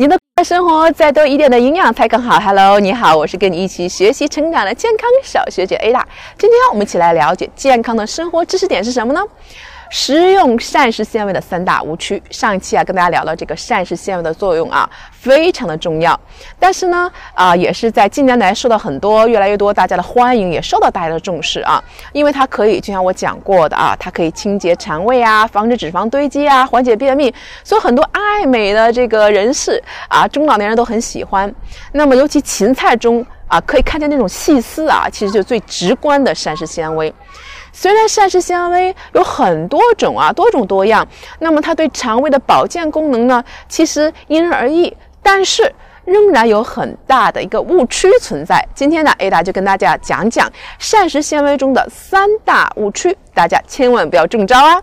您的生活再多一点的营养才更好。Hello，你好，我是跟你一起学习成长的健康小学姐 Ada。今天我们一起来了解健康的生活知识点是什么呢？食用膳食纤维的三大误区。上一期啊，跟大家聊了这个膳食纤维的作用啊，非常的重要。但是呢，啊，也是在近年来受到很多越来越多大家的欢迎，也受到大家的重视啊。因为它可以，就像我讲过的啊，它可以清洁肠胃啊，防止脂肪堆积啊，缓解便秘。所以很多爱美的这个人士啊，中老年人都很喜欢。那么，尤其芹菜中啊，可以看见那种细丝啊，其实就最直观的膳食纤维。虽然膳食纤维有很多种啊，多种多样，那么它对肠胃的保健功能呢，其实因人而异，但是仍然有很大的一个误区存在。今天呢，Ada 就跟大家讲讲膳食纤维中的三大误区，大家千万不要中招啊。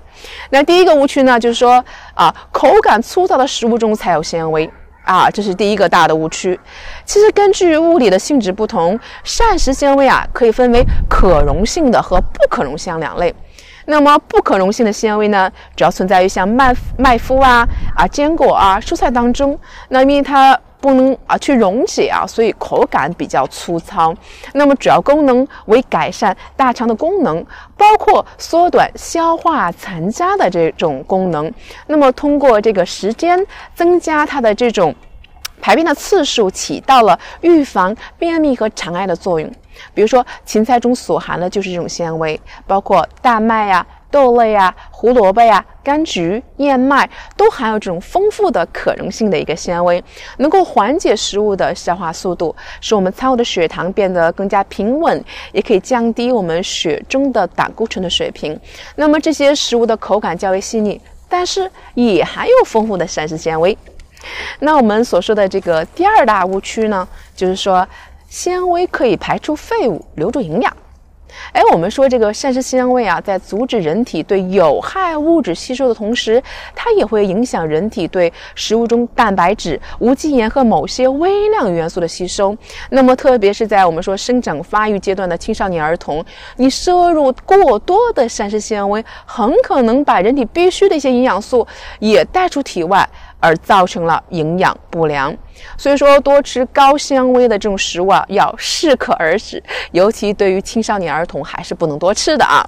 那第一个误区呢，就是说啊，口感粗糙的食物中才有纤维。啊，这是第一个大的误区。其实根据物理的性质不同，膳食纤维啊可以分为可溶性的和不可溶性两类。那么不可溶性的纤维呢，主要存在于像麦麦麸啊、啊坚果啊、蔬菜当中。那因为它不能啊去溶解啊，所以口感比较粗糙。那么主要功能为改善大肠的功能，包括缩短消化残渣的这种功能。那么通过这个时间增加它的这种排便的次数，起到了预防便秘和肠癌的作用。比如说芹菜中所含的就是这种纤维，包括大麦呀。豆类呀、胡萝卜呀、柑橘、燕麦都含有这种丰富的可溶性的一个纤维，能够缓解食物的消化速度，使我们餐后的血糖变得更加平稳，也可以降低我们血中的胆固醇的水平。那么这些食物的口感较为细腻，但是也含有丰富的膳食纤维。那我们所说的这个第二大误区呢，就是说纤维可以排出废物，留住营养。哎，我们说这个膳食纤维啊，在阻止人体对有害物质吸收的同时，它也会影响人体对食物中蛋白质、无机盐和某些微量元素的吸收。那么，特别是在我们说生长发育阶段的青少年儿童，你摄入过多的膳食纤维，很可能把人体必需的一些营养素也带出体外。而造成了营养不良，所以说多吃高纤维的这种食物啊，要适可而止，尤其对于青少年儿童还是不能多吃的啊。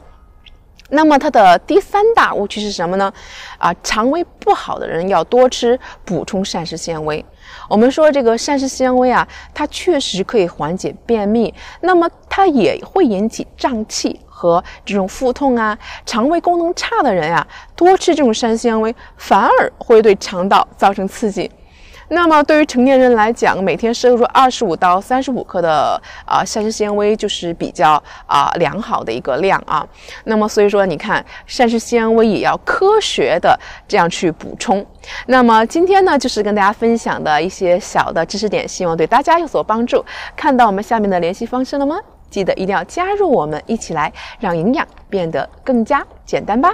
那么它的第三大误区是什么呢？啊，肠胃不好的人要多吃补充膳食纤维。我们说这个膳食纤维啊，它确实可以缓解便秘，那么它也会引起胀气。和这种腹痛啊，肠胃功能差的人啊，多吃这种膳食纤维，反而会对肠道造成刺激。那么对于成年人来讲，每天摄入二十五到三十五克的啊膳食纤维就是比较啊良好的一个量啊。那么所以说，你看膳食纤维也要科学的这样去补充。那么今天呢，就是跟大家分享的一些小的知识点，希望对大家有所帮助。看到我们下面的联系方式了吗？记得一定要加入我们，一起来让营养变得更加简单吧。